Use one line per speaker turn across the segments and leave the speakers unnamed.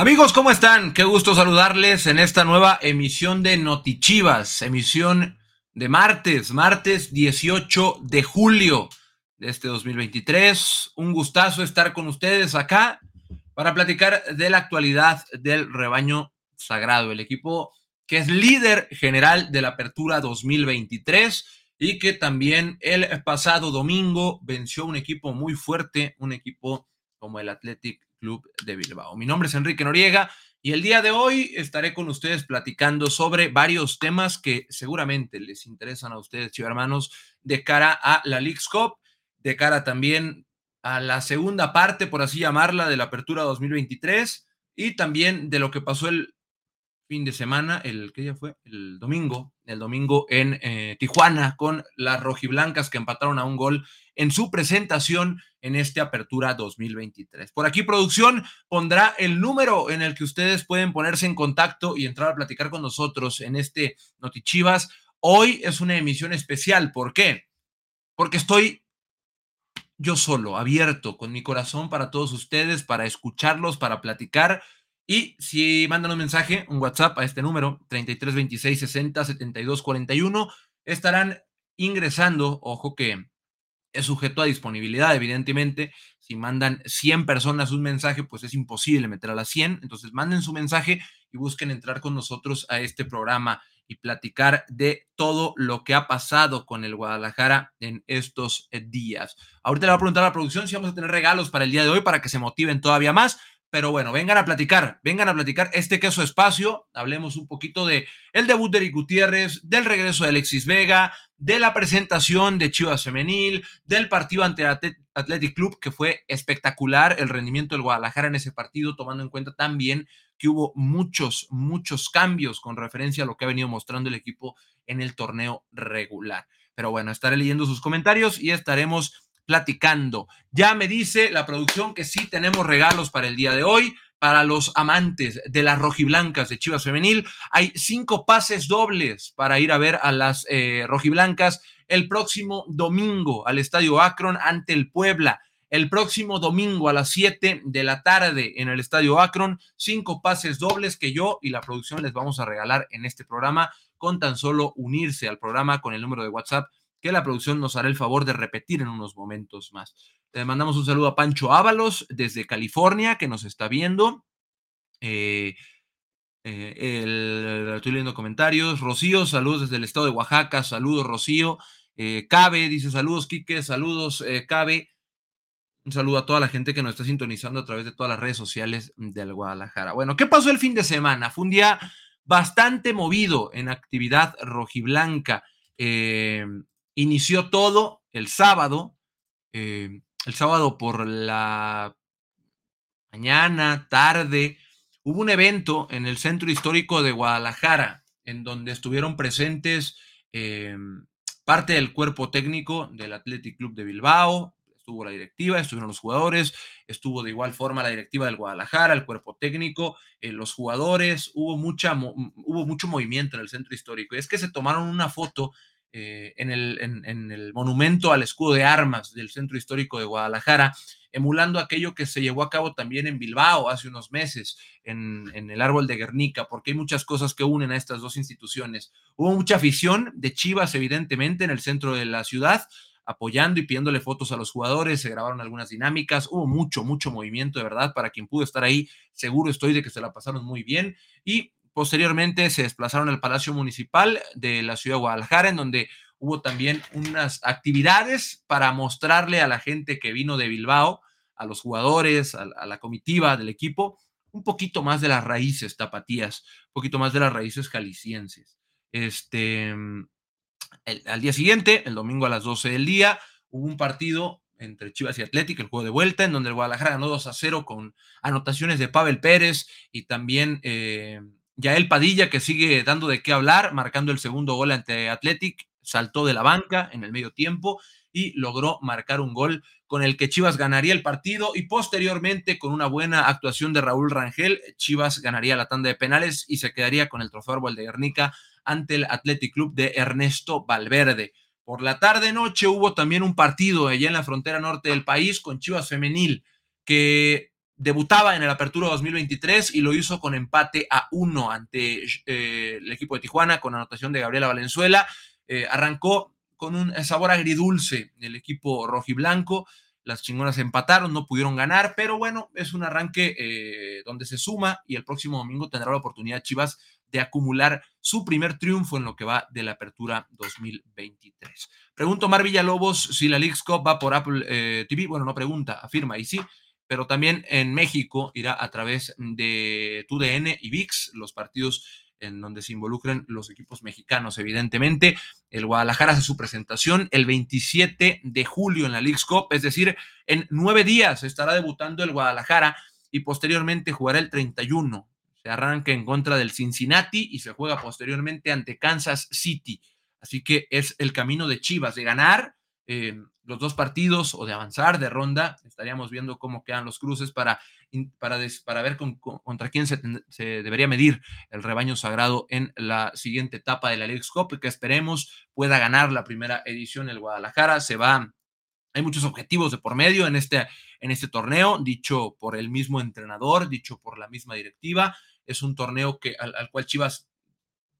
Amigos, ¿cómo están? Qué gusto saludarles en esta nueva emisión de Notichivas, emisión de martes, martes 18 de julio de este 2023. Un gustazo estar con ustedes acá para platicar de la actualidad del rebaño sagrado, el equipo que es líder general de la apertura 2023 y que también el pasado domingo venció un equipo muy fuerte, un equipo como el Athletic Club de Bilbao. Mi nombre es Enrique Noriega y el día de hoy estaré con ustedes platicando sobre varios temas que seguramente les interesan a ustedes, hermanos, de cara a la League's Cup, de cara también a la segunda parte, por así llamarla, de la apertura 2023 y también de lo que pasó el fin de semana, el que ya fue el domingo, el domingo en eh, Tijuana con las rojiblancas que empataron a un gol en su presentación en esta apertura 2023. Por aquí producción pondrá el número en el que ustedes pueden ponerse en contacto y entrar a platicar con nosotros en este Notichivas. Hoy es una emisión especial. ¿Por qué? Porque estoy yo solo, abierto, con mi corazón para todos ustedes, para escucharlos, para platicar. Y si mandan un mensaje, un WhatsApp a este número, 3326 60 72 41, estarán ingresando, ojo que es sujeto a disponibilidad, evidentemente. Si mandan 100 personas un mensaje, pues es imposible meter a las 100. Entonces, manden su mensaje y busquen entrar con nosotros a este programa y platicar de todo lo que ha pasado con el Guadalajara en estos días. Ahorita le voy a preguntar a la producción si vamos a tener regalos para el día de hoy para que se motiven todavía más. Pero bueno, vengan a platicar, vengan a platicar este que es su espacio. Hablemos un poquito de el debut de Eric Gutiérrez, del regreso de Alexis Vega, de la presentación de Chivas Femenil, del partido ante Athletic Club, que fue espectacular el rendimiento del Guadalajara en ese partido, tomando en cuenta también que hubo muchos, muchos cambios con referencia a lo que ha venido mostrando el equipo en el torneo regular. Pero bueno, estaré leyendo sus comentarios y estaremos platicando. Ya me dice la producción que sí tenemos regalos para el día de hoy. Para los amantes de las rojiblancas de Chivas Femenil, hay cinco pases dobles para ir a ver a las eh, rojiblancas el próximo domingo al Estadio Akron ante el Puebla. El próximo domingo a las 7 de la tarde en el Estadio Akron, cinco pases dobles que yo y la producción les vamos a regalar en este programa con tan solo unirse al programa con el número de WhatsApp que la producción nos hará el favor de repetir en unos momentos más. Le mandamos un saludo a Pancho Ábalos desde California, que nos está viendo. Eh, eh, estoy leyendo comentarios. Rocío, saludos desde el estado de Oaxaca. Saludos, Rocío. Eh, Cabe, dice saludos, Quique. Saludos, Cabe. Un saludo a toda la gente que nos está sintonizando a través de todas las redes sociales del Guadalajara. Bueno, ¿qué pasó el fin de semana? Fue un día bastante movido en actividad rojiblanca. Inició todo el sábado, eh, el sábado por la mañana, tarde, hubo un evento en el Centro Histórico de Guadalajara, en donde estuvieron presentes eh, parte del cuerpo técnico del Athletic Club de Bilbao, estuvo la directiva, estuvieron los jugadores, estuvo de igual forma la directiva del Guadalajara, el cuerpo técnico, eh, los jugadores, hubo, mucha, hubo mucho movimiento en el centro histórico. Y es que se tomaron una foto eh, en, el, en, el, monumento al escudo de armas del centro histórico de Guadalajara, emulando aquello que se llevó a cabo también en Bilbao hace unos meses, en, el árbol de Guernica, porque hay muchas cosas que unen a estas dos instituciones. Hubo mucha afición de Chivas, evidentemente, en el centro de la ciudad, apoyando y pidiéndole fotos a los jugadores, se grabaron algunas dinámicas, hubo mucho, mucho movimiento, de verdad, para quien pudo estar ahí, seguro estoy de que se la pasaron muy bien y Posteriormente se desplazaron al Palacio Municipal de la ciudad de Guadalajara, en donde hubo también unas actividades para mostrarle a la gente que vino de Bilbao, a los jugadores, a, la comitiva del equipo, un poquito más de las raíces tapatías, un poquito más de las raíces jaliscienses. Este, al día siguiente, el domingo a las 12 del día, hubo un partido entre Chivas y Atlético, el juego de vuelta, en donde el Guadalajara ganó 2 a 0 con anotaciones de Pavel Pérez y también eh, Yael Padilla, que sigue dando de qué hablar, marcando el segundo gol ante Athletic, saltó de la banca en el medio tiempo y logró marcar un gol con el que Chivas ganaría el partido y posteriormente con una buena actuación de Raúl Rangel, Chivas ganaría la tanda de penales y se quedaría con el trofeo árbol de Guernica ante el Athletic Club de Ernesto Valverde. Por la tarde noche hubo también un partido allá en la frontera norte del país con Chivas femenil que debutaba en el Apertura 2023 y lo hizo con empate a uno ante eh, el equipo de Tijuana con anotación de Gabriela Valenzuela. Eh, arrancó con un sabor agridulce el equipo rojiblanco. Las chingonas empataron, no pudieron ganar, pero bueno, es un arranque eh, donde se suma y el próximo domingo tendrá la oportunidad Chivas de acumular su primer triunfo en lo que va de la apertura 2023. Pregunto Mar Villalobos si la League's Cup va por Apple TV. Bueno, no pregunta, afirma y sí pero también en México irá a través de TUDN y VIX, los partidos en donde se involucren los equipos mexicanos, evidentemente. El Guadalajara hace su presentación el 27 de julio en la League's Cup, es decir, en nueve días estará debutando el Guadalajara y posteriormente jugará el 31. Se arranca en contra del Cincinnati y se juega posteriormente ante Kansas City. Así que es el camino de Chivas, de ganar los dos partidos o de avanzar de ronda. Estaríamos viendo cómo quedan los cruces para, para, para ver contra quién se, debería medir el rebaño sagrado en la siguiente etapa de la League Cup, que esperemos pueda ganar la primera edición el Guadalajara. Se va, hay muchos objetivos de por medio en este, en este torneo, dicho por el mismo entrenador, dicho por la misma directiva. Es un torneo que, al cual Chivas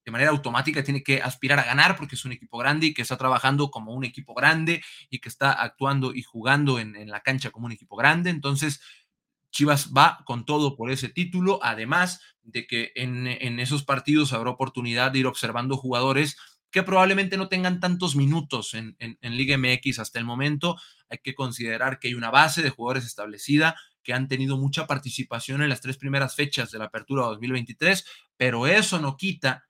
de manera automática tiene que aspirar a ganar porque es un equipo grande y que está trabajando como un equipo grande y que está actuando y jugando en, la cancha como un equipo grande. Entonces, Chivas va con todo por ese título, además de que en, esos partidos habrá oportunidad de ir observando jugadores que probablemente no tengan tantos minutos en, en, Liga MX hasta el momento. Hay que considerar que hay una base de jugadores establecida que han tenido mucha participación en las tres primeras fechas de la apertura 2023, pero eso no quita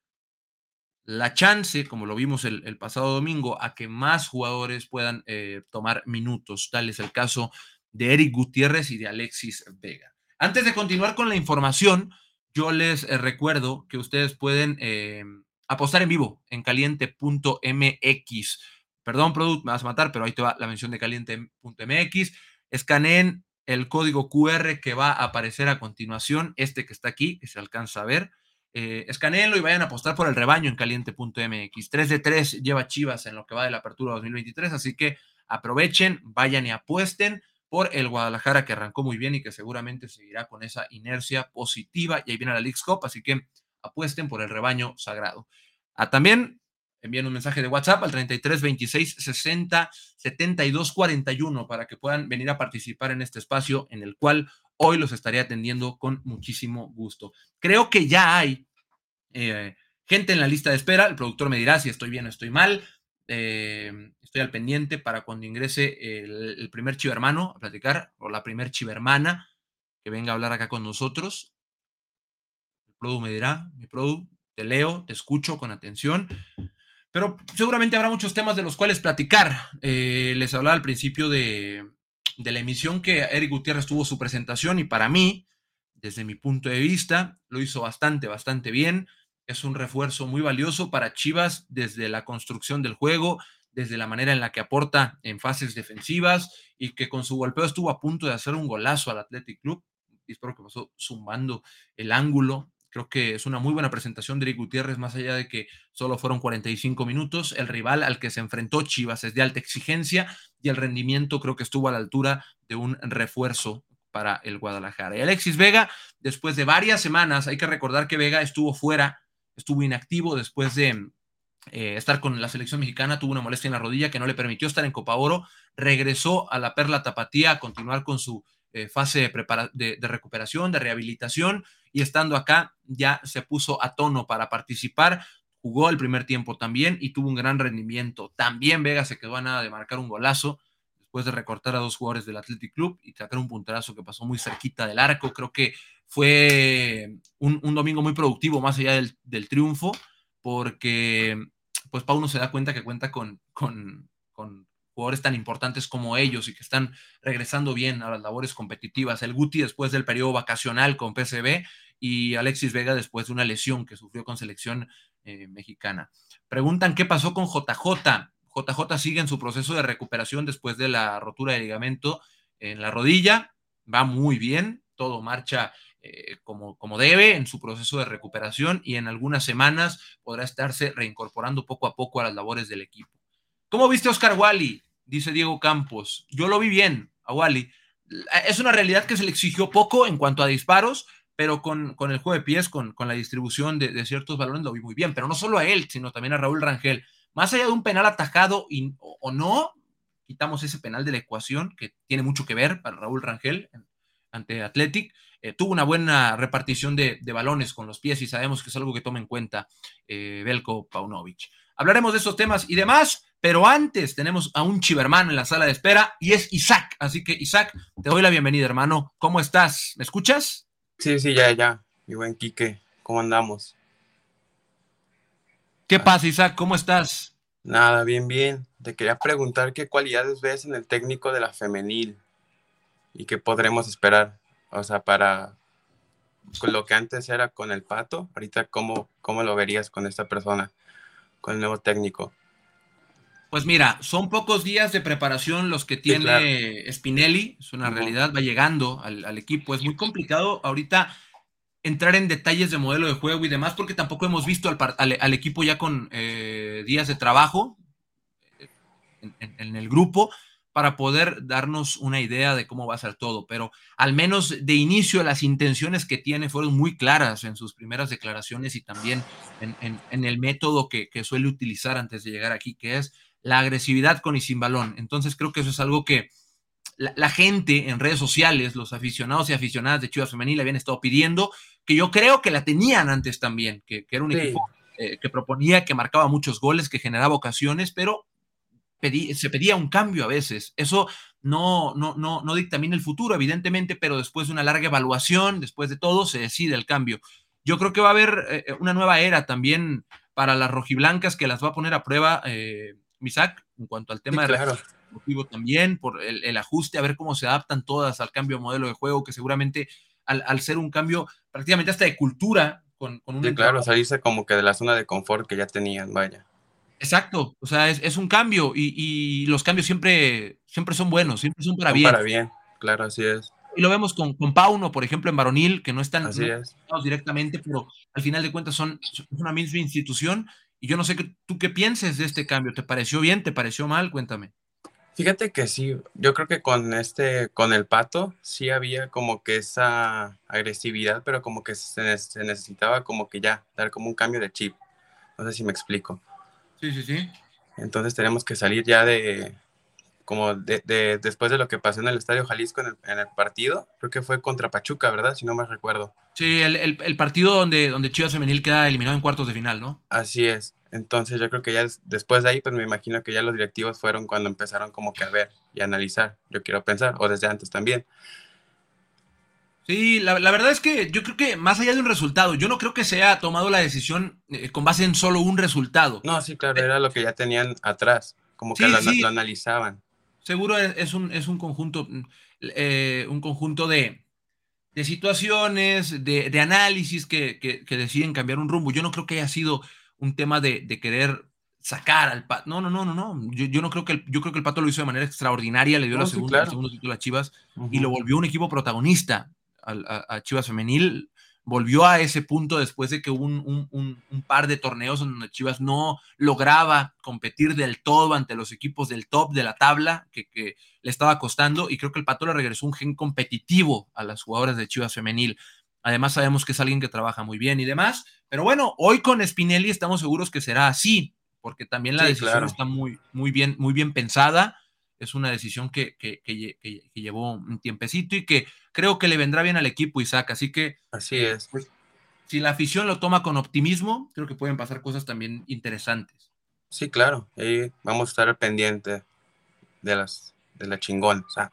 la chance, como lo vimos el, pasado domingo, a que más jugadores puedan eh, tomar minutos. Tal es el caso de Eric Gutiérrez y de Alexis Vega. Antes de continuar con la información, yo les eh, recuerdo que ustedes pueden eh, apostar en vivo en caliente.mx. Perdón, Product, me vas a matar, pero ahí te va la mención de caliente.mx. Escaneen el código QR que va a aparecer a continuación, este que está aquí, que se alcanza a ver eh, escaneenlo y vayan a apostar por el rebaño en caliente.mx. 3 de 3 lleva Chivas en lo que va de la apertura 2023, así que aprovechen, vayan y apuesten por el Guadalajara que arrancó muy bien y que seguramente seguirá con esa inercia positiva. Y ahí viene la League's Cup, así que apuesten por el rebaño sagrado. Ah, también envíen un mensaje de WhatsApp al 33 26 60 72 41 para que puedan venir a participar en este espacio en el cual hoy los estaré atendiendo con muchísimo gusto. Creo que ya hay eh, gente en la lista de espera. El productor me dirá si estoy bien o estoy mal. Eh, estoy al pendiente para cuando ingrese el, primer chivermano a platicar, o la primer chivermana que venga a hablar acá con nosotros. El produ me dirá, mi produ, te leo, te escucho con atención. Pero seguramente habrá muchos temas de los cuales platicar. Eh, les hablaba al principio de, de la emisión que Eric Gutiérrez tuvo su presentación y para mí, desde mi punto de vista, lo hizo bastante, bastante bien. Es un refuerzo muy valioso para Chivas desde la construcción del juego, desde la manera en la que aporta en fases defensivas y que con su golpeo estuvo a punto de hacer un golazo al Athletic Club. Espero que pasó zumbando el ángulo Creo que es una muy buena presentación de Eric Gutiérrez, más allá de que solo fueron 45 minutos. El rival al que se enfrentó Chivas es de alta exigencia y el rendimiento creo que estuvo a la altura de un refuerzo para el Guadalajara. Y Alexis Vega, después de varias semanas, hay que recordar que Vega estuvo fuera, estuvo inactivo después de eh, estar con la selección mexicana, tuvo una molestia en la rodilla que no le permitió estar en Copa Oro, regresó a la Perla Tapatía a continuar con su eh, fase de, de, recuperación, de rehabilitación, y estando acá ya se puso a tono para participar. Jugó el primer tiempo también y tuvo un gran rendimiento. También Vega se quedó a nada de marcar un golazo después de recortar a dos jugadores del Athletic Club y sacar un punterazo que pasó muy cerquita del arco. Creo que fue un, domingo muy productivo más allá del, triunfo, porque pues Pauno se da cuenta que cuenta con, con jugadores tan importantes como ellos y que están regresando bien a las labores competitivas. El Guti después del periodo vacacional con PCB y Alexis Vega después de una lesión que sufrió con selección eh, mexicana. Preguntan qué pasó con JJ. JJ sigue en su proceso de recuperación después de la rotura de ligamento en la rodilla. Va muy bien, todo marcha eh, como, como debe en su proceso de recuperación y en algunas semanas podrá estarse reincorporando poco a poco a las labores del equipo. ¿Cómo viste a Oscar Wally? dice Diego Campos. Yo lo vi bien a Wally. es una realidad que se le exigió poco en cuanto a disparos, pero con, con el juego de pies, con, con la distribución de, de, ciertos balones, lo vi muy bien, pero no solo a él, sino también a Raúl Rangel. Más allá de un penal atajado y, o, no, quitamos ese penal de la ecuación, que tiene mucho que ver para Raúl Rangel ante Athletic. Eh, tuvo una buena repartición de, de, balones con los pies y sabemos que es algo que toma en cuenta eh, Belko Paunovic. Hablaremos de esos temas y demás, pero antes tenemos a un chivermano en la sala de espera y es Isaac. Así que, Isaac, te doy la bienvenida, hermano. ¿Cómo estás? ¿Me escuchas?
Sí, sí, ya, ya. Mi buen Quique, ¿cómo andamos?
¿Qué ah. pasa, Isaac? ¿Cómo estás?
Nada, bien, bien. Te quería preguntar qué cualidades ves en el técnico de la femenil y qué podremos esperar. O sea, para con lo que antes era con el pato, ahorita cómo, cómo lo verías con esta persona, con el nuevo técnico.
Pues mira, son pocos días de preparación los que tiene sí, claro. Spinelli, es una realidad, va llegando al, al, equipo. Es muy complicado ahorita entrar en detalles de modelo de juego y demás, porque tampoco hemos visto al, al, al equipo ya con eh, días de trabajo en, en, en, el grupo para poder darnos una idea de cómo va a ser todo. Pero al menos de inicio las intenciones que tiene fueron muy claras en sus primeras declaraciones y también en, el método que, que suele utilizar antes de llegar aquí, que es la agresividad con y sin balón. Entonces creo que eso es algo que la, la, gente en redes sociales, los aficionados y aficionadas de Chivas Femenil habían estado pidiendo, que yo creo que la tenían antes también, que, que era un sí. equipo eh, que proponía, que marcaba muchos goles, que generaba ocasiones, pero pedí, se pedía un cambio a veces. Eso no, no, no, no dictamina el futuro, evidentemente, pero después de una larga evaluación, después de todo, se decide el cambio. Yo creo que va a haber eh, una nueva era también para las rojiblancas que las va a poner a prueba eh, Misak, en cuanto al tema
sí, claro.
de también, por el, el, ajuste, a ver cómo se adaptan todas al cambio de modelo de juego, que seguramente al, al ser un cambio prácticamente hasta de cultura, con, con un...
Sí, claro, salirse como que de la zona de confort que ya tenían, vaya.
Exacto, o sea, es, es un cambio y, y, los cambios siempre, siempre son buenos, siempre son para
son
bien.
Para bien, claro, así es.
Y lo vemos con, con Pauno, por ejemplo, en Varonil, que no están no
es.
directamente, pero al final de cuentas son, son una misma institución y yo no sé que, tú qué pienses de este cambio. ¿Te pareció bien? ¿Te pareció mal? Cuéntame.
Fíjate que sí, yo creo que con este, con el pato, sí había como que esa agresividad, pero como que se, se necesitaba como que ya dar como un cambio de chip. No sé si me explico.
Sí, sí, sí.
Entonces tenemos que salir ya de, como de, de, después de lo que pasó en el Estadio Jalisco en el, en el, partido, creo que fue contra Pachuca, ¿verdad? Si no me recuerdo.
Sí, el, el, el, partido donde, donde Chivas Femenil queda eliminado en cuartos de final, ¿no?
Así es. Entonces yo creo que ya después de ahí, pues me imagino que ya los directivos fueron cuando empezaron como que a ver y analizar, yo quiero pensar, o desde antes también.
Sí, la, la, verdad es que yo creo que más allá de un resultado, yo no creo que se haya tomado la decisión eh, con base en solo un resultado.
No, sí, claro, era lo que ya tenían atrás, como que sí, lo, sí. lo, analizaban.
Seguro es, un, es un conjunto, eh, un conjunto de, de situaciones, de, de análisis que, que, que, deciden cambiar un rumbo. Yo no creo que haya sido un tema de, de querer sacar al pato. No, no, no, no, no. Yo, yo, no creo que el, yo creo que el pato lo hizo de manera extraordinaria, le dio
no,
la
sí,
segunda,
claro.
el segundo título a Chivas uh -huh. y lo volvió un equipo protagonista a, a, a, Chivas Femenil. Volvió a ese punto después de que hubo un, un, un, un, par de torneos donde Chivas no lograba competir del todo ante los equipos del top de la tabla que, que le estaba costando y creo que el Pato le regresó un gen competitivo a las jugadoras de Chivas Femenil. Además sabemos que es alguien que trabaja muy bien y demás, pero bueno, hoy con Spinelli estamos seguros que será así, porque también la sí, decisión claro. está muy, muy, bien, muy bien pensada, es una decisión que, que, que, que, llevó un tiempecito y que creo que le vendrá bien al equipo, Isaac, así que...
Así es.
Pues, si la afición lo toma con optimismo, creo que pueden pasar cosas también interesantes.
Sí, claro, ahí vamos a estar al pendiente de, las, de la chingón. O sea.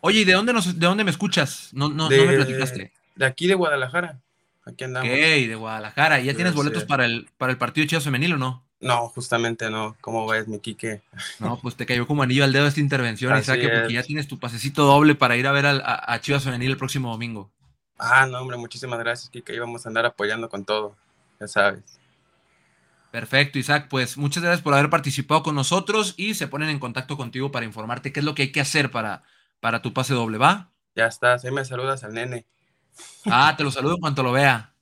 Oye, ¿y de dónde, nos, de dónde me escuchas? No, no,
de,
no me platicaste.
De aquí de Guadalajara. Aquí andamos.
Ok, de Guadalajara. ¿Y ya tienes boletos para el, para el partido de Chivas Femenil o no?
No, justamente no. ¿Cómo ves, mi Quique?
No, pues te cayó como anillo al dedo esta intervención, Isaac, porque ya tienes tu pasecito doble para ir a ver a, a, a, Chivas Femenil el próximo domingo.
Ah, no, hombre, muchísimas gracias, Quique. Ahí vamos a andar apoyando con todo, ya sabes.
Perfecto, Isaac. Pues muchas gracias por haber participado con nosotros y se ponen en contacto contigo para informarte qué es lo que hay que hacer para, para tu pase doble, ¿va?
Ya estás, ahí me saludas al nene.
Ah, te lo saludo en cuanto lo vea.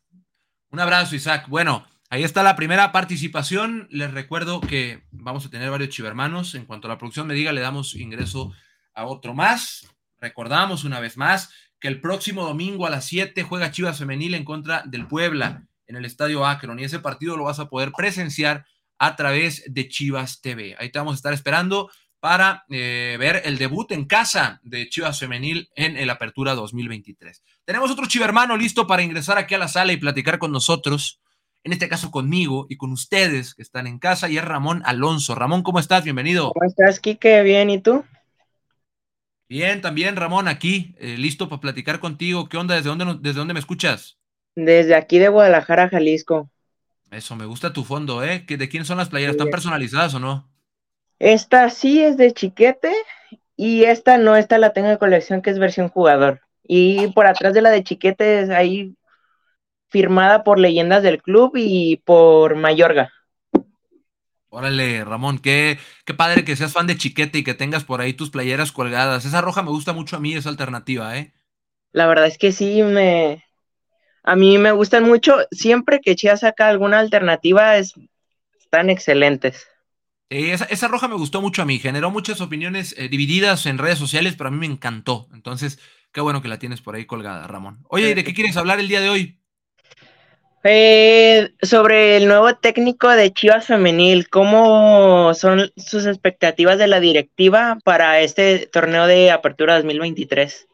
Un abrazo, Isaac. Bueno, ahí está la primera participación. Les recuerdo que vamos a tener varios chivermanos. En cuanto a la producción me diga, le damos ingreso a otro más. recordamos una vez más que el próximo domingo a las 7 juega Chivas Femenil en contra del Puebla en el Estadio Akron y ese partido lo vas a poder presenciar a través de Chivas TV. Ahí te vamos a estar esperando para eh, ver el debut en casa de Chivas Femenil en el Apertura 2023. Tenemos otro chivermano listo para ingresar aquí a la sala y platicar con nosotros, en este caso conmigo y con ustedes que están en casa, y es Ramón Alonso. Ramón, ¿cómo estás? Bienvenido.
¿Cómo estás, Quique? Bien, ¿y tú?
Bien, también Ramón, aquí, eh, listo para platicar contigo. ¿Qué onda? ¿Desde dónde, ¿Desde dónde me escuchas?
Desde aquí de Guadalajara, Jalisco.
Eso, me gusta tu fondo, ¿eh? ¿De quién son las playeras? ¿Están personalizadas o no?
Esta sí es de chiquete y esta no, esta la tengo en colección que es versión jugador. Y por atrás de la de chiquete ahí firmada por leyendas del club y por Mayorga.
Órale, Ramón, qué, qué padre que seas fan de Chiquete y que tengas por ahí tus playeras colgadas. Esa roja me gusta mucho a mí, esa alternativa, ¿eh?
La verdad es que sí, me... A mí me gustan mucho. Siempre que Chivas saca alguna alternativa, es... están excelentes.
Eh, esa, roja me gustó mucho a mí, generó muchas opiniones eh, divididas en redes sociales, pero a mí me encantó. Entonces, qué bueno que la tienes por ahí colgada, Ramón. Oye, ¿y de qué quieres hablar el día de hoy?
Eh, sobre el nuevo técnico de Chivas Femenil, ¿cómo son sus expectativas de la directiva para este torneo de Apertura 2023?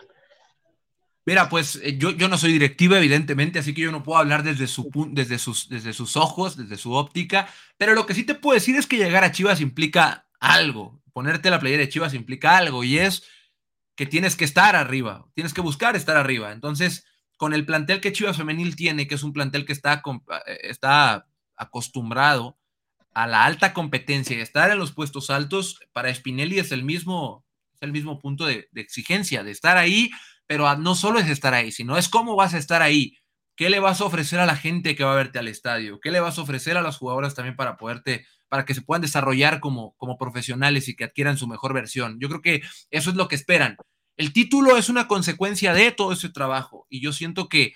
Mira, pues yo, yo no soy directiva, evidentemente, así que yo no puedo hablar desde, su, desde, sus, desde sus ojos, desde su óptica, pero lo que sí te puedo decir es que llegar a Chivas implica algo, ponerte la playera de Chivas implica algo, y es que tienes que estar arriba, tienes que buscar estar arriba. Entonces, con el plantel que Chivas Femenil tiene, que es un plantel que está, eh, está acostumbrado a la alta competencia y estar en los puestos altos, para Spinelli es el mismo, el mismo punto de, de exigencia, de estar ahí pero no solo es estar ahí, sino es cómo vas a estar ahí. ¿Qué le vas a ofrecer a la gente que va a verte al estadio? ¿Qué le vas a ofrecer a las jugadoras también para poderte, para que se puedan desarrollar como, como profesionales y que adquieran su mejor versión? Yo creo que eso es lo que esperan. El título es una consecuencia de todo ese trabajo y yo siento que,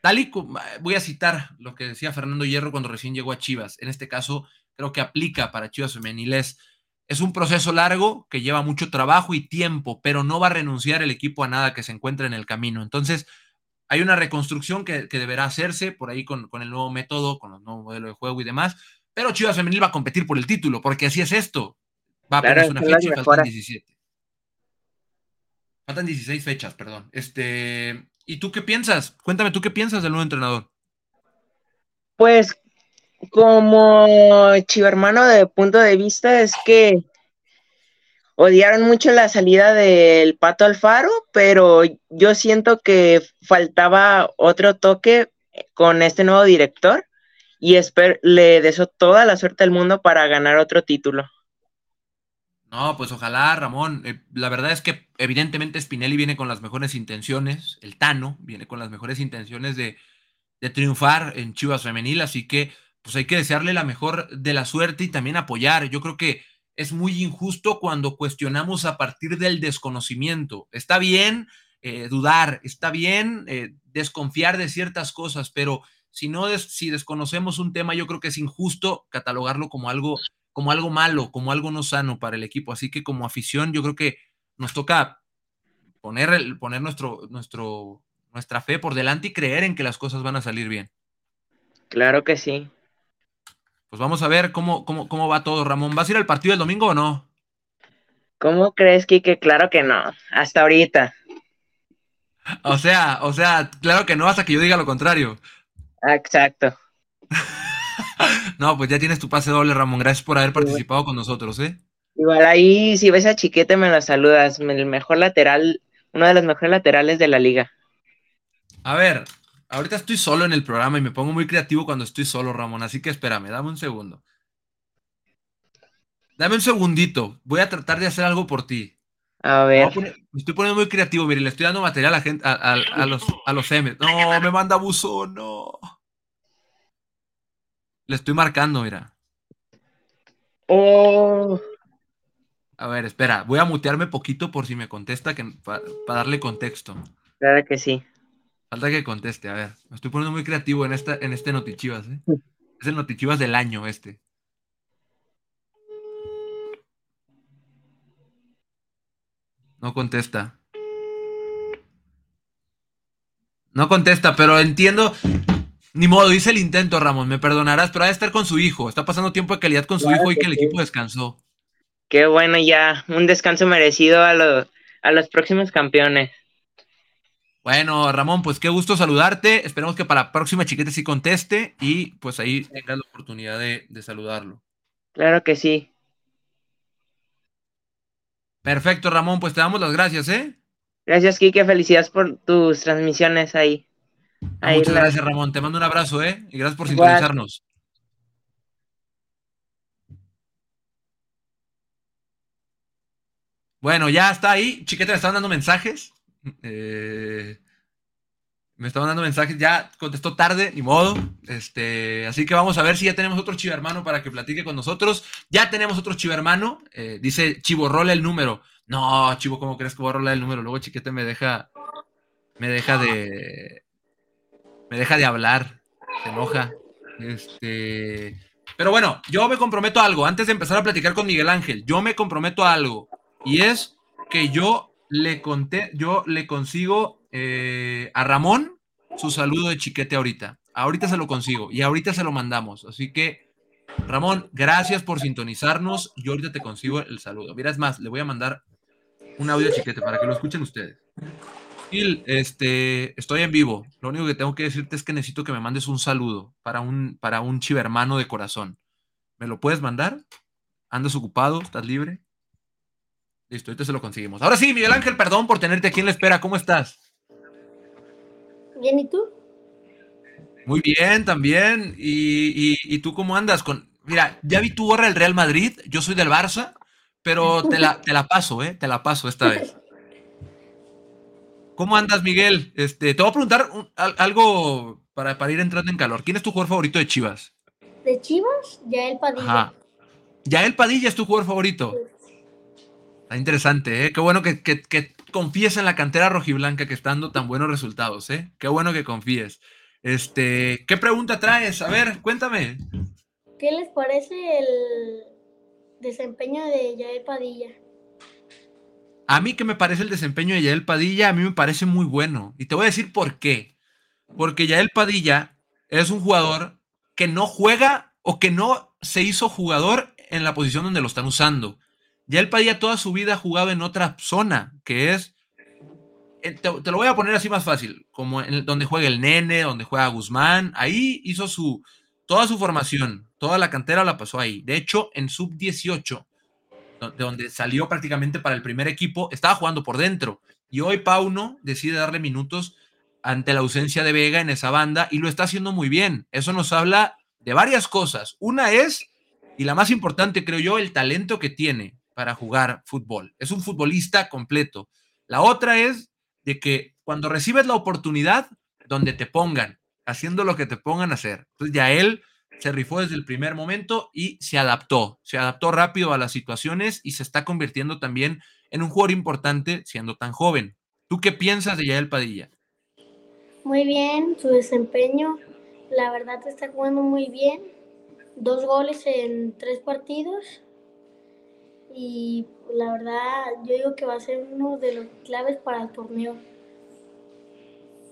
tal y como, voy a citar lo que decía Fernando Hierro cuando recién llegó a Chivas, en este caso creo que aplica para Chivas Femeniles es un proceso largo que lleva mucho trabajo y tiempo, pero no va a renunciar el equipo a nada que se encuentre en el camino. Entonces, hay una reconstrucción que, deberá hacerse por ahí con, el nuevo método, con el nuevo modelo de juego y demás. Pero Chivas Femenil va a competir por el título, porque así es esto. Va a claro, una fecha y faltan 17. Faltan 16 fechas, perdón. Este, ¿y tú qué piensas? Cuéntame tú qué piensas del nuevo entrenador.
Pues como chivo hermano de punto de vista es que odiaron mucho la salida del Pato Alfaro, pero yo siento que faltaba otro toque con este nuevo director y espero le deseo toda la suerte del mundo para ganar otro título.
No, pues ojalá, Ramón. Eh, la verdad es que evidentemente Spinelli viene con las mejores intenciones, el Tano viene con las mejores intenciones de, de triunfar en Chivas Femenil, así que pues hay que desearle la mejor de la suerte y también apoyar. Yo creo que es muy injusto cuando cuestionamos a partir del desconocimiento. Está bien eh, dudar, está bien eh, desconfiar de ciertas cosas, pero si no, si desconocemos un tema, yo creo que es injusto catalogarlo como algo, como algo malo, como algo no sano para el equipo. Así que como afición, yo creo que nos toca poner, poner nuestro, nuestro, nuestra fe por delante y creer en que las cosas van a salir bien.
Claro que sí.
Pues vamos a ver cómo, cómo, cómo va todo, Ramón. ¿Vas a ir al partido del domingo o no?
¿Cómo crees, Kike? Claro que no, hasta ahorita.
O sea, o sea, claro que no hasta que yo diga lo contrario.
Exacto.
no, pues ya tienes tu pase doble, Ramón. Gracias por haber participado con nosotros, ¿eh?
Igual ahí, si ves a Chiquete, me lo saludas. El mejor lateral, uno de los mejores laterales de la liga.
A ver, Ahorita estoy solo en el programa y me pongo muy creativo cuando estoy solo, Ramón. Así que espérame, dame un segundo. Dame un segundito. Voy a tratar de hacer algo por ti.
A ver.
me estoy poniendo muy creativo. Mire, le estoy dando material a, la gente, a, los, a los M. No, me manda buzón, no. Le estoy marcando, mira.
Oh.
A ver, espera. Voy a mutearme poquito por si me contesta para darle contexto.
Claro que sí.
Falta que conteste, a ver. Me estoy poniendo muy creativo en, esta, en este Notichivas, ¿eh? Es el Notichivas del año este. No contesta. No contesta, pero entiendo. Ni modo, hice el intento, Ramón, me perdonarás, pero ha de estar con su hijo. Está pasando tiempo de calidad con su hijo y que el equipo descansó.
Qué bueno, ya. Un descanso merecido a, a los próximos campeones.
Bueno, Ramón, pues qué gusto saludarte. Esperemos que para la próxima chiquete sí conteste y pues ahí tengas la oportunidad de, de saludarlo.
Claro que sí.
Perfecto, Ramón, pues te damos las gracias, ¿eh?
Gracias, Kike. Felicidades por tus transmisiones ahí.
Ahí Muchas gracias, Ramón. Te mando un abrazo, ¿eh? Y gracias por sintonizarnos. Bueno, ya está ahí. Chiquete, me estaban dando mensajes. Eh, me estaban dando mensajes, ya contestó tarde, ni modo. Este, así que vamos a ver si ya tenemos otro chivermano para que platique con nosotros. Ya tenemos otro chivermano. Eh, dice Chivo, rola el número. No, Chivo, ¿cómo crees que voy a rolar el número? Luego Chiquete me deja. Me deja de. Me deja de hablar. Se enoja. Este. Pero bueno, yo me comprometo a algo. Antes de empezar a platicar con Miguel Ángel, yo me comprometo a algo. Y es que yo le conté, yo le consigo eh, a Ramón su saludo de chiquete ahorita. Ahorita se lo consigo y ahorita se lo mandamos. Así que, Ramón, gracias por sintonizarnos. Yo ahorita te consigo el saludo. Mira, es más, le voy a mandar un audio chiquete para que lo escuchen ustedes. Gil, este, estoy en vivo. Lo único que tengo que decirte es que necesito que me mandes un saludo para un, para un chivermano de corazón. ¿Me lo puedes mandar? ¿Andas ocupado? ¿Estás libre? Listo, ahorita se lo conseguimos. Ahora sí, Miguel Ángel, perdón por tenerte aquí en la espera. ¿Cómo estás?
Bien, ¿y tú?
Muy bien, también. ¿Y, tú cómo andas? con Mira, ya vi tu gorra del Real Madrid. Yo soy del Barça, pero te la, te la paso, ¿eh? Te la paso esta vez. ¿Cómo andas, Miguel? Este, te voy a preguntar algo para, para, ir entrando en calor. ¿Quién es tu jugador favorito de Chivas?
¿De Chivas? Yael Padilla. Ajá.
Yael Padilla es tu jugador favorito. Está interesante, ¿eh? Qué bueno que, confíes en la cantera rojiblanca que está dando tan buenos resultados, ¿eh? Qué bueno que confíes. Este, ¿qué pregunta traes? A ver, cuéntame.
¿Qué les parece el desempeño de Yael Padilla?
A mí que me parece el desempeño de Yael Padilla, a mí me parece muy bueno. Y te voy a decir por qué. Porque Yael Padilla es un jugador que no juega o que no se hizo jugador en la posición donde lo están usando. Ya el Padilla toda su vida ha jugado en otra zona, que es, eh, te, lo voy a poner así más fácil, como en, donde juega el Nene, donde juega Guzmán, ahí hizo su, toda su formación, toda la cantera la pasó ahí. De hecho, en sub-18, de donde salió prácticamente para el primer equipo, estaba jugando por dentro. Y hoy Pauno decide darle minutos ante la ausencia de Vega en esa banda y lo está haciendo muy bien. Eso nos habla de varias cosas. Una es, y la más importante creo yo, el talento que tiene para jugar fútbol. Es un futbolista completo. La otra es de que cuando recibes la oportunidad, donde te pongan, haciendo lo que te pongan a hacer. Entonces ya él se rifó desde el primer momento y se adaptó, se adaptó rápido a las situaciones y se está convirtiendo también en un jugador importante siendo tan joven. ¿Tú qué piensas de Yael Padilla?
Muy bien, su desempeño, la verdad está jugando muy bien. Dos goles en tres partidos y la verdad yo digo que va a ser uno de los claves para el torneo.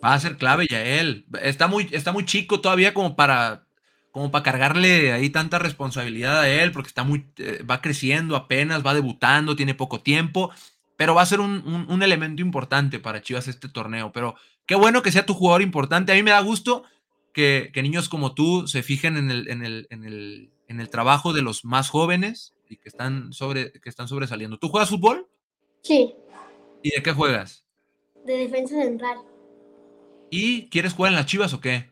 Va a ser clave ya él. Está muy, está muy chico todavía como para, como para cargarle ahí tanta responsabilidad a él, porque está muy, eh, va creciendo apenas, va debutando, tiene poco tiempo, pero va a ser un, elemento importante para Chivas este torneo. Pero qué bueno que sea tu jugador importante. A mí me da gusto que, niños como tú se fijen en el, en el, en el, en el trabajo de los más jóvenes y que están, sobre, que están sobresaliendo. ¿Tú juegas fútbol?
Sí.
¿Y de qué juegas?
De defensa central.
¿Y quieres jugar en las Chivas o qué?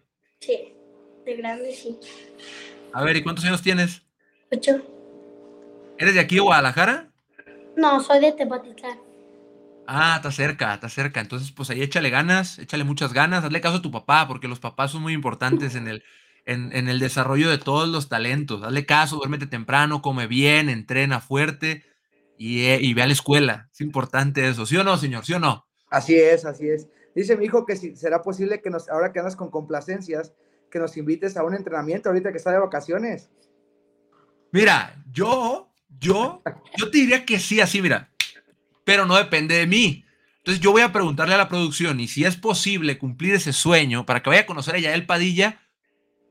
De grande sí.
A ver, ¿y cuántos años tienes?
Ocho.
¿Eres de aquí de Guadalajara?
No, soy de Tepatitlán.
Ah, está cerca, está cerca. Entonces, pues ahí échale ganas, échale muchas ganas, hazle caso a tu papá, porque los papás son muy importantes en el, en, el desarrollo de todos los talentos. Dale caso, duérmete temprano, come bien, entrena fuerte y, eh, y ve a la escuela. Es importante eso, ¿sí o no, señor? ¿Sí o no?
Así es, así es. Dice mi hijo que si será posible que nos, ahora que andas con complacencias, que nos invites a un entrenamiento ahorita que está de vacaciones.
Mira, yo, yo, yo te diría que sí, así, mira. pero no depende de mí. Entonces yo voy a preguntarle a la producción y si es posible cumplir ese sueño para que vaya a conocer a Yael Padilla,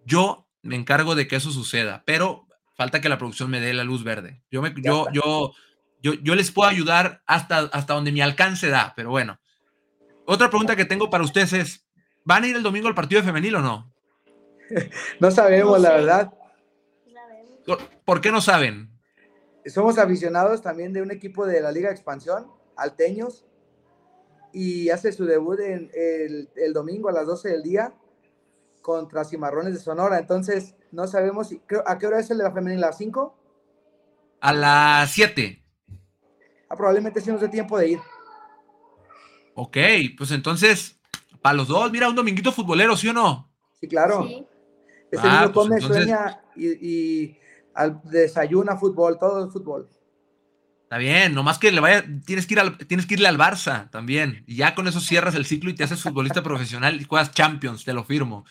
yo me encargo de que eso suceda, pero falta que la producción me dé la luz verde. Yo, me, yo, yo, yo, yo les puedo ayudar hasta, hasta donde mi alcance da, pero bueno. Otra pregunta que tengo para ustedes es, ¿van a ir el domingo al partido de femenil o no?
no sabemos,
No
la verdad.
¿Por, qué no saben?
Somos aficionados también de un equipo de la Liga de Expansión, Alteños, y hace su debut en el, el domingo a las 12 del día contra Cimarrones de Sonora. Entonces, no sabemos si, creo- a qué hora es el de la femenil, ¿a las 5?
A las 7.
Ah, probablemente sí nos dé tiempo de ir.
Ok, pues entonces, para los dos, mira, un dominguito futbolero, ¿sí o no?
Sí, claro.
Sí.
Este
Ah,
niño
pues
come,
entonces-
sueña y, y al- desayuna fútbol, todo es fútbol.
Está bien, nomás que le vaya, tienes que ir al, tienes que irle al Barça también. Y ya con eso cierras el ciclo y te haces futbolista profesional y juegas Champions, te lo firmo.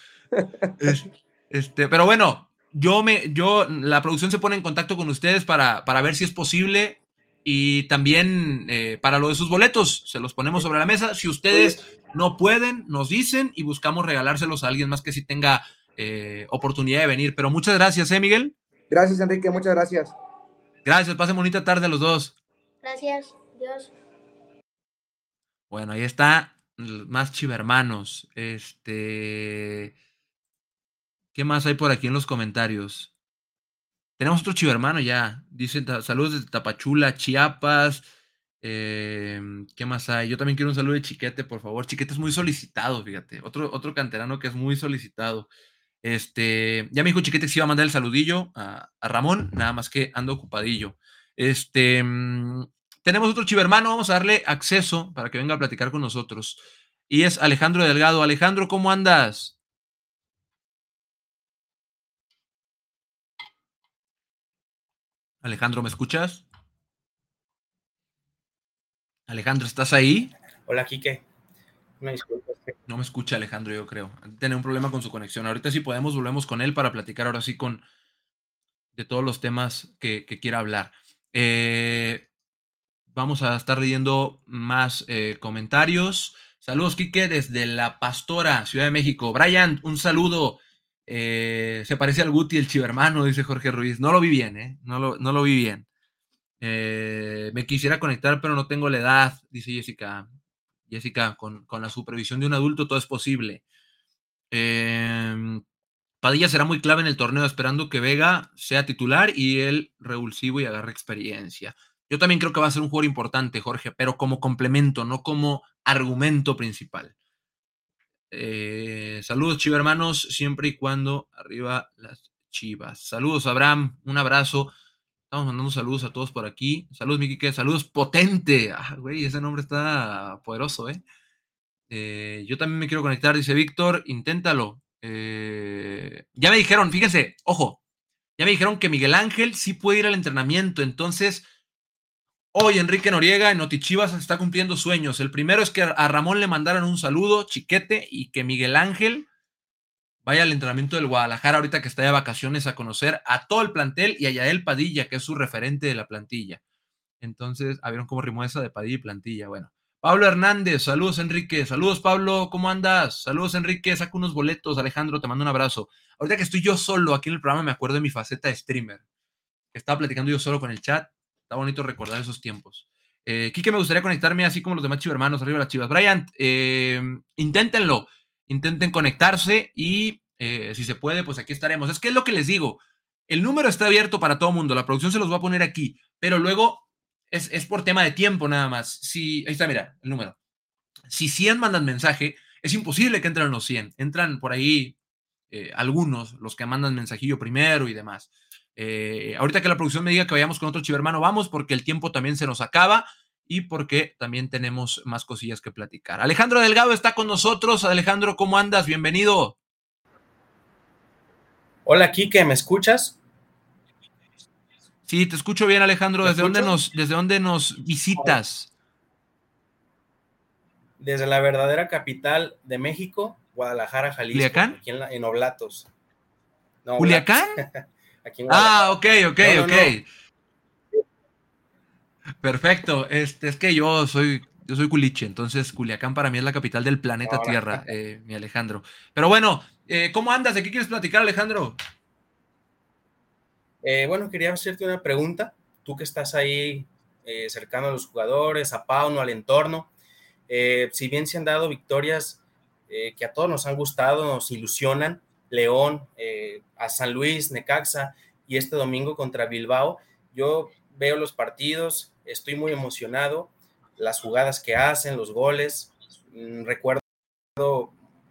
Es- este, pero bueno, yo me, yo, la producción se pone en contacto con ustedes para, para ver si es posible y también eh, para lo de sus boletos, se los ponemos sobre la mesa. Si ustedes no pueden, nos dicen y buscamos regalárselos a alguien más que sí tenga eh, oportunidad de venir. Pero muchas gracias, ¿eh, Miguel?
Gracias, Enrique, muchas gracias.
Gracias, pasen bonita tarde a los dos.
Gracias. Dios.
Bueno, ahí está, más chivermanos. Este. ¿Qué más hay por aquí en los comentarios? Tenemos otro chivermano ya. Dicen saludos desde Tapachula, Chiapas. Eh, ¿Qué más hay? Yo también quiero un saludo de Chiquete, por favor. Chiquete es muy solicitado, fíjate. Otro, otro canterano que es muy solicitado. Este, ya me dijo Chiquete que se iba a mandar el saludillo a, a Ramón, nada más que ando ocupadillo. Este, mm, tenemos otro chivermano, vamos a darle acceso para que venga a platicar con nosotros. Y es Alejandro Delgado. Alejandro, ¿cómo andas? Alejandro, ¿me escuchas? Alejandro, ¿estás ahí?
Hola, Quique.
No me escucha Alejandro, yo creo. Tiene un problema con su conexión. Ahorita sí podemos, volvemos con él para platicar ahora sí con de todos los temas que, quiera hablar. Eh, vamos a estar leyendo más eh, comentarios. Saludos, Quique, desde La Pastora, Ciudad de México. Brian, un saludo. Eh, se parece al Guti, el chivermano, dice Jorge Ruiz. No lo vi bien, ¿eh? No lo, no lo vi bien. Me quisiera conectar, pero no tengo la edad, dice Jessica. Jessica, con, con la supervisión de un adulto todo es posible. Eh, Padilla será muy clave en el torneo, esperando que Vega sea titular y él revulsivo y agarre experiencia. Yo también creo que va a ser un jugador importante, Jorge, pero como complemento, no como argumento principal. Eh, saludos, Chiva hermanos, siempre y cuando arriba las Chivas. Saludos, Abraham, un abrazo. Estamos mandando saludos a todos por aquí. Saludos, que saludos, potente. Ah, güey, ese nombre está poderoso, ¿eh? Eh, yo también me quiero conectar, dice Víctor, inténtalo. Eh, ya me dijeron, fíjense, ojo, ya me dijeron que Miguel Ángel sí puede ir al entrenamiento, entonces hoy Enrique Noriega en Notichivas está cumpliendo sueños. El primero es que a Ramón le mandaran un saludo, chiquete, y que Miguel Ángel vaya al entrenamiento del Guadalajara ahorita que está de vacaciones a conocer a todo el plantel y a Yael Padilla, que es su referente de la plantilla. Entonces, ver cómo rimó esa de Padilla y plantilla. Bueno, Pablo Hernández, saludos Enrique, saludos Pablo, ¿cómo andas? Saludos Enrique, saca unos boletos, Alejandro, te mando un abrazo. Ahorita que estoy yo solo aquí en el programa, me acuerdo de mi faceta de streamer. Estaba platicando yo solo con el chat, está bonito recordar esos tiempos. Eh, Quique, me gustaría conectarme así como los demás chivermanos, arriba las chivas. Brian, eh, inténtenlo, intenten conectarse y eh, si se puede, pues aquí estaremos. Es que es lo que les digo, el número está abierto para todo mundo, la producción se los va a poner aquí, pero luego es, es, por tema de tiempo nada más. Si, ahí está, mira, el número. Si 100 mandan mensaje, es imposible que entren los 100. Entran por ahí eh, algunos, los que mandan mensajillo primero y demás. Eh, ahorita que la producción me diga que vayamos con otro chivermano, vamos, porque el tiempo también se nos acaba y porque también tenemos más cosillas que platicar. Alejandro Delgado está con nosotros. Alejandro, ¿cómo andas? Bienvenido.
Hola, Kike, ¿me escuchas?
Sí, te escucho bien, Alejandro. ¿Desde dónde, nos, ¿Desde dónde nos visitas?
Desde la verdadera capital de México, Guadalajara, Jalisco.
¿Culiacán?
Aquí en, la, en Oblatos.
No, ¿Culiacán?
aquí en
ah, ok, ok,
no, no,
ok. Perfecto. Este, es que yo soy, yo soy culiche, entonces Culiacán para mí es la capital del planeta Tierra, eh, mi Alejandro. Pero bueno, eh, ¿cómo andas? ¿De qué quieres platicar, Alejandro?
Eh, bueno, quería hacerte una pregunta. Tú que estás ahí cercano a los jugadores, a Pauno, al entorno. si bien se han dado victorias que a todos nos han gustado, nos ilusionan, León, a San Luis, Necaxa y este domingo contra Bilbao, yo veo los partidos, estoy muy emocionado, las jugadas que hacen, los goles, mm, recuerdo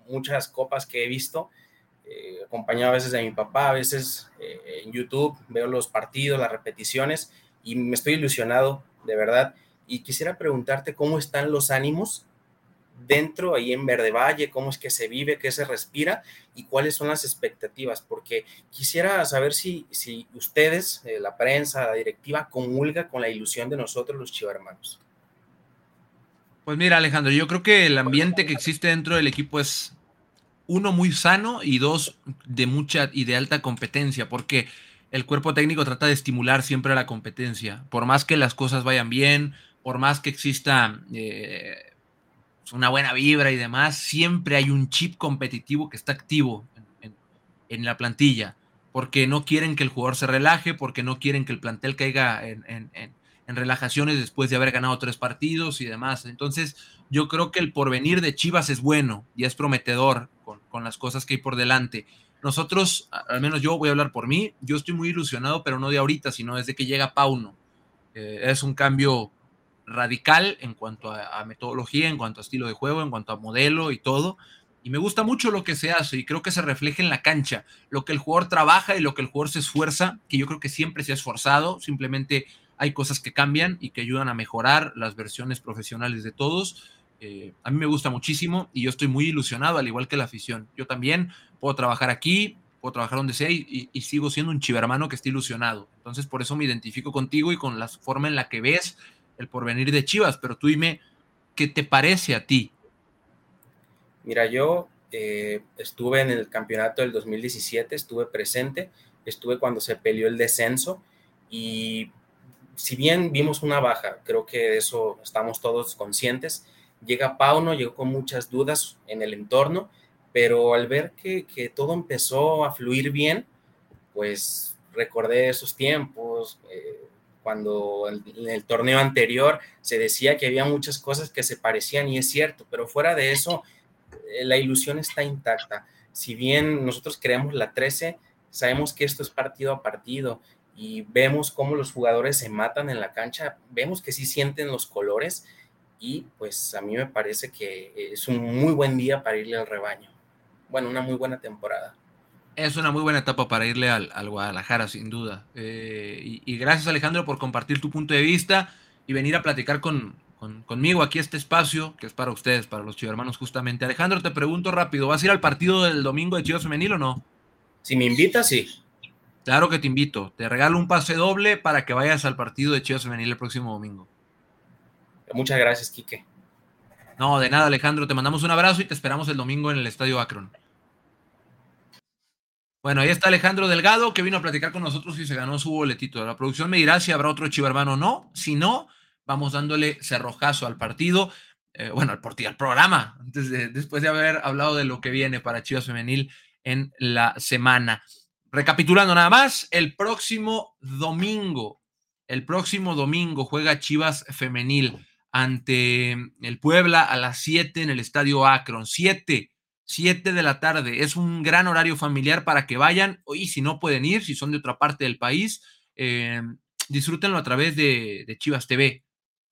muchas copas que he visto, eh, acompañado a veces de mi papá, a veces eh, en YouTube, veo los partidos, las repeticiones y me estoy ilusionado, de verdad. Y quisiera preguntarte cómo están los ánimos dentro, ahí en Verde Valle, cómo es que se vive, qué se respira y cuáles son las expectativas, porque quisiera saber si, si ustedes, eh, la prensa, la directiva, comulga con la ilusión de nosotros los chivarmanos.
Pues mira, Alejandro, yo creo que el ambiente que existe dentro del equipo es uno muy sano y dos de mucha y de alta competencia, porque el cuerpo técnico trata de estimular siempre la competencia, por más que las cosas vayan bien, por más que exista eh, una buena vibra y demás, siempre hay un chip competitivo que está activo en, la plantilla, porque no quieren que el jugador se relaje, porque no quieren que el plantel caiga en, relajaciones después de haber ganado tres partidos y demás. Entonces, yo creo que el porvenir de Chivas es bueno y es prometedor con, las cosas que hay por delante. Nosotros, al menos yo voy a hablar por mí, yo estoy muy ilusionado, pero no de ahorita, sino desde que llega Pauno. Eh, es un cambio radical en cuanto a, metodología, en cuanto a estilo de juego, en cuanto a modelo y todo. Y me gusta mucho lo que se hace y creo que se refleja en la cancha, lo que el jugador trabaja y lo que el jugador se esfuerza, que yo creo que siempre se ha esforzado, simplemente hay cosas que cambian y que ayudan a mejorar las versiones profesionales de todos. Eh, a mí me gusta muchísimo y yo estoy muy ilusionado, al igual que la afición. Yo también puedo trabajar aquí, puedo trabajar donde sea y, y sigo siendo un chivermano que está ilusionado. Entonces, por eso me identifico contigo y con la forma en la que ves el porvenir de Chivas, pero tú dime, ¿qué te parece a ti?
Mira, yo eh, estuve en el campeonato del 2017, estuve presente, estuve cuando se peleó el descenso y si bien vimos una baja, creo que de eso estamos todos conscientes, llega Pauno, llegó con muchas dudas en el entorno, pero al ver que, que todo empezó a fluir bien, pues recordé esos tiempos, eh, cuando en el torneo anterior se decía que había muchas cosas que se parecían y es cierto, pero fuera de eso, eh, la ilusión está intacta. Si bien nosotros creemos la 13, sabemos que esto es partido a partido y vemos cómo los jugadores se matan en la cancha, vemos que sí sienten los colores y pues a mí me parece que es un muy buen día para irle al rebaño. Bueno, una muy buena temporada
es una muy buena etapa para irle al, Guadalajara, sin duda. Eh, y, gracias, Alejandro, por compartir tu punto de vista y venir a platicar con, conmigo aquí este espacio, que es para ustedes, para los hermanos justamente. Alejandro, te pregunto rápido, ¿vas a ir al partido del domingo de Chivas Femenil o no?
Si me invitas, sí.
Claro que te invito. Te regalo un pase doble para que vayas al partido de Chivas Femenil el próximo domingo.
Muchas gracias, Quique.
No, de nada, Alejandro. Te mandamos un abrazo y te esperamos el domingo en el Estadio Akron. Bueno, ahí está Alejandro Delgado que vino a platicar con nosotros y se ganó su boletito. La producción me dirá si habrá otro chivermano o no. Si no, vamos dándole cerrojazo al partido, eh, bueno, al, al programa, antes de, después de haber hablado de lo que viene para Chivas Femenil en la semana. Recapitulando nada más, el próximo domingo, el próximo domingo juega Chivas Femenil ante el Puebla a las 7 en el Estadio Akron. 7 7 de la tarde. Es un gran horario familiar para que vayan y si no pueden ir, si son de otra parte del país, eh, disfrútenlo a través de, Chivas TV.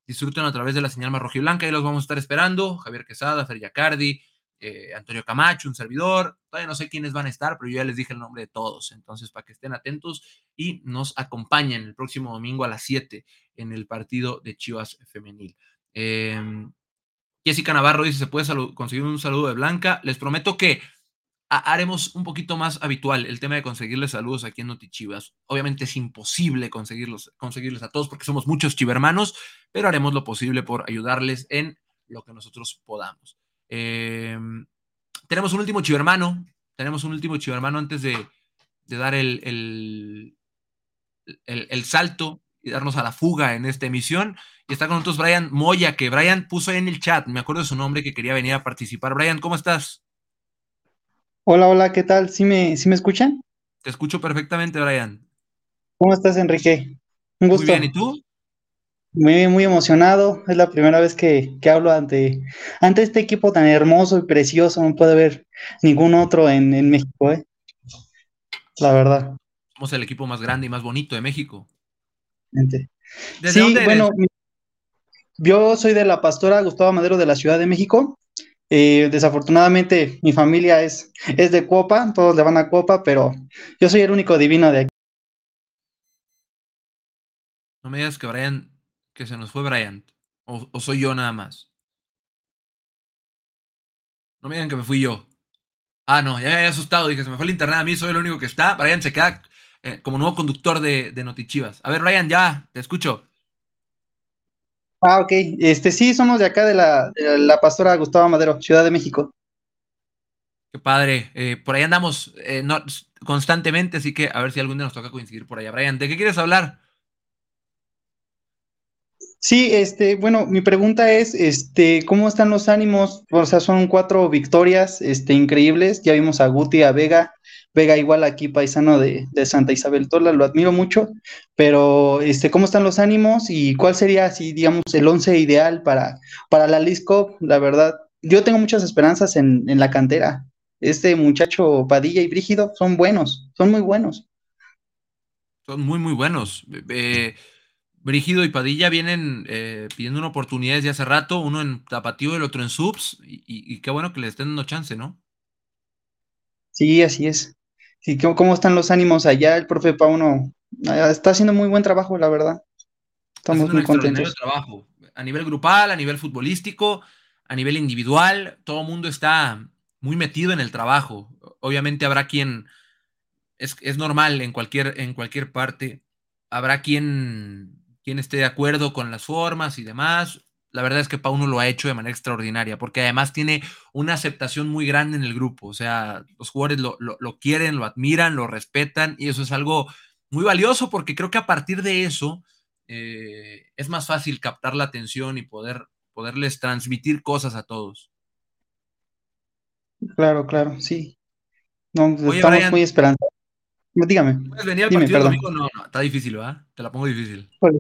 Disfrútenlo a través de la señal más blanca. Ahí los vamos a estar esperando. Javier Quesada, Fer Yacardi, eh, Antonio Camacho, un servidor. Todavía no sé quiénes van a estar, pero yo ya les dije el nombre de todos. Entonces, para que estén atentos y nos acompañen el próximo domingo a las 7 en el partido de Chivas Femenil. Eh, Jessica Navarro dice, ¿se puede conseguir un saludo de Blanca? Les prometo que haremos un poquito más habitual el tema de conseguirles saludos aquí en Notichivas. Obviamente es imposible conseguirlos, conseguirles a todos porque somos muchos chivermanos, pero haremos lo posible por ayudarles en lo que nosotros podamos. Em, tenemos un último chivermano, tenemos un último chivermano antes de, dar el, el, el, salto y darnos a la fuga en esta emisión. Y está con nosotros Brian Moya, que Brian puso ahí en el chat, me acuerdo de su nombre, que quería venir a participar. Brian, ¿cómo estás?
Hola, hola, ¿qué tal? ¿Sí me, ¿sí me escuchan?
Te escucho perfectamente, Brian.
¿Cómo estás, Enrique? Un gusto.
Muy bien, ¿y tú?
Muy, muy emocionado. Es la primera vez que, que hablo ante, ante este equipo tan hermoso y precioso. No puede haber ningún otro en, en México, ¿eh? La verdad.
Somos el equipo más grande y más bonito de México.
¿Desde sí, dónde eres? bueno, yo soy de la pastora Gustavo Madero de la Ciudad de México. Eh, desafortunadamente mi familia es, es de Copa, todos le van a Copa, pero yo soy el único divino de aquí.
No me digas que Brian, que se nos fue Brian, o, o soy yo nada más. No me digan que me fui yo. Ah, no, ya me había asustado, dije, se me fue el internet a mí, soy el único que está. Brian se queda eh, como nuevo conductor de, de Notichivas. A ver, Brian, ya, te escucho.
Ah, ok. Este, sí, somos de acá de la, de la pastora Gustavo Madero, Ciudad de México.
Qué padre. Eh, por ahí andamos eh, no, constantemente, así que a ver si algún día nos toca coincidir por allá. Brian, ¿de qué quieres hablar?
Sí, este, bueno, mi pregunta es, este, ¿cómo están los ánimos? O sea, son cuatro victorias, este, increíbles. Ya vimos a Guti, a Vega, Vega igual aquí, paisano de, de, Santa Isabel Tola, lo admiro mucho, pero este, ¿cómo están los ánimos y cuál sería, así, digamos, el once ideal para, para la Lisco? La verdad, yo tengo muchas esperanzas en, en, la cantera. Este muchacho Padilla y Brígido son buenos, son muy buenos.
Son muy, muy buenos. Eh, Brígido y Padilla vienen eh, pidiendo una oportunidad desde hace rato, uno en Tapatío y el otro en Subs, y, y, y qué bueno que le estén dando chance, ¿no?
Sí, así es. Sí, ¿cómo están los ánimos allá? El profe Pauno está haciendo muy buen trabajo, la verdad. Estamos muy contentos.
Trabajo. A nivel grupal, a nivel futbolístico, a nivel individual, todo el mundo está muy metido en el trabajo. Obviamente habrá quien, es, es normal en cualquier, en cualquier parte, habrá quien, quien esté de acuerdo con las formas y demás la verdad es que Pauno lo ha hecho de manera extraordinaria, porque además tiene una aceptación muy grande en el grupo. O sea, los jugadores lo, lo, lo, quieren, lo admiran, lo respetan, y eso es algo muy valioso, porque creo que a partir de eso eh, es más fácil captar la atención y poder, poderles transmitir cosas a todos.
Claro, claro, sí. No, Oye, estamos Brian, muy esperanzados. Dígame.
¿Puedes venir al partido Dime, domingo? No, no, está difícil, ¿verdad? Te la pongo difícil.
Pues,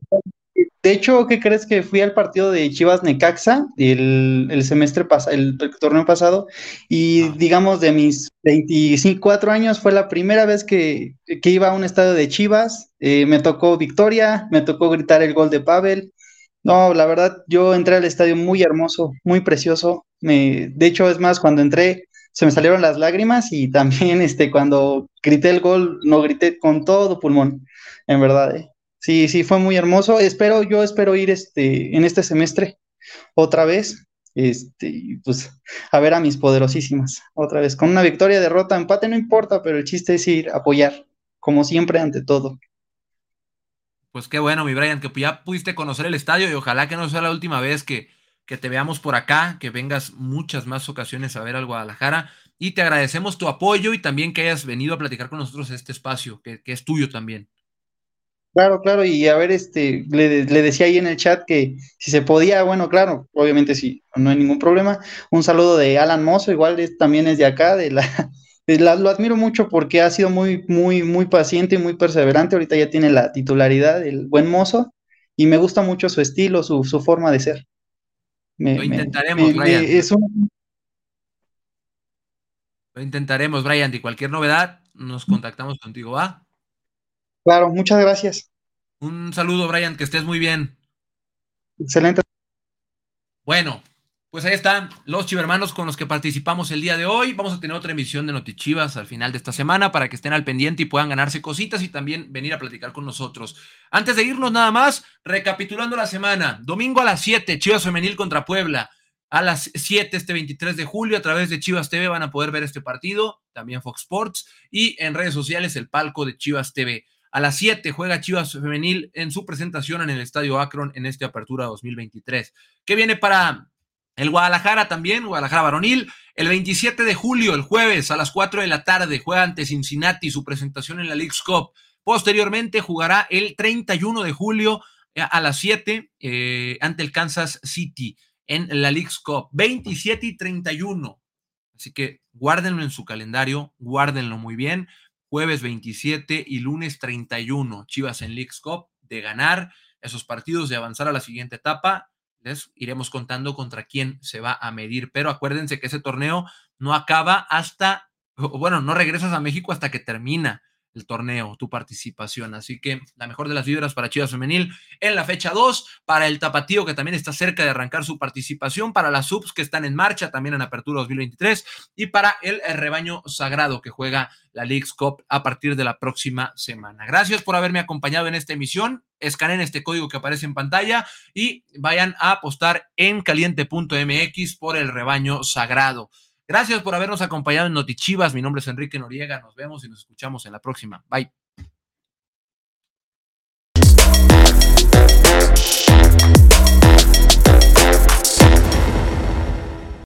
de hecho, ¿qué crees que fui al partido de Chivas Necaxa el, el semestre pasado, el, el, torneo pasado? Y ah. digamos, de mis 24 años fue la primera vez que, que iba a un estadio de Chivas. Eh, me tocó victoria, me tocó gritar el gol de Pavel. No, la verdad, yo entré al estadio muy hermoso, muy precioso. Me, de hecho, es más, cuando entré, se me salieron las lágrimas y también este, cuando grité el gol, no grité con todo pulmón, en verdad. ¿eh? Sí, sí, fue muy hermoso. Espero, yo espero ir este, en este semestre otra vez, este, pues, a ver a mis poderosísimas, otra vez, con una victoria, derrota, empate, no importa, pero el chiste es ir a apoyar, como siempre, ante todo.
Pues qué bueno, mi Brian, que ya pudiste conocer el estadio y ojalá que no sea la última vez que, que te veamos por acá, que vengas muchas más ocasiones a ver al Guadalajara. Y te agradecemos tu apoyo y también que hayas venido a platicar con nosotros este espacio, que, que es tuyo también.
Claro, claro, y a ver, este, le, le, decía ahí en el chat que si se podía, bueno, claro, obviamente sí, no hay ningún problema. Un saludo de Alan Mozo, igual es, también es de acá, de la, de la, lo admiro mucho porque ha sido muy, muy, muy paciente y muy perseverante. Ahorita ya tiene la titularidad del buen mozo y me gusta mucho su estilo, su, su forma de ser.
Me, lo intentaremos, me, Brian. Es un... Lo intentaremos, Brian. De cualquier novedad, nos contactamos contigo, ¿va?
Claro, muchas gracias.
Un saludo, Brian, que estés muy bien.
Excelente.
Bueno, pues ahí están los chivermanos con los que participamos el día de hoy. Vamos a tener otra emisión de Notichivas al final de esta semana para que estén al pendiente y puedan ganarse cositas y también venir a platicar con nosotros. Antes de irnos nada más, recapitulando la semana, domingo a las 7, Chivas Femenil contra Puebla. A las 7 este 23 de julio a través de Chivas TV van a poder ver este partido, también Fox Sports y en redes sociales el palco de Chivas TV. A las 7 juega Chivas Femenil en su presentación en el Estadio Akron en esta apertura 2023. ¿Qué viene para el Guadalajara también? Guadalajara Varonil. El 27 de julio, el jueves, a las 4 de la tarde, juega ante Cincinnati su presentación en la League's Cup. Posteriormente jugará el 31 de julio eh, a las 7 eh, ante el Kansas City en la League's Cup, 27 y 31. Así que guárdenlo en su calendario, guárdenlo muy bien. Jueves 27 y lunes 31. Chivas en League's Cup de ganar esos partidos, de avanzar a la siguiente etapa. Iremos contando contra quién se va a medir. Pero acuérdense que ese torneo no acaba hasta, bueno, no regresas a México hasta que termina el torneo, tu participación. Así que la mejor de las vibras para Chivas Femenil en la fecha 2, para el Tapatío que también está cerca de arrancar su participación, para las subs que están en marcha también en Apertura 2023 y para el, rebaño sagrado que juega la League's Cup a partir de la próxima semana. Gracias por haberme acompañado en esta emisión. Escaneen este código que aparece en pantalla y vayan a apostar en caliente.mx por el rebaño sagrado. Gracias por habernos acompañado en Notichivas. Mi nombre es Enrique Noriega. Nos vemos y nos escuchamos en la próxima. Bye.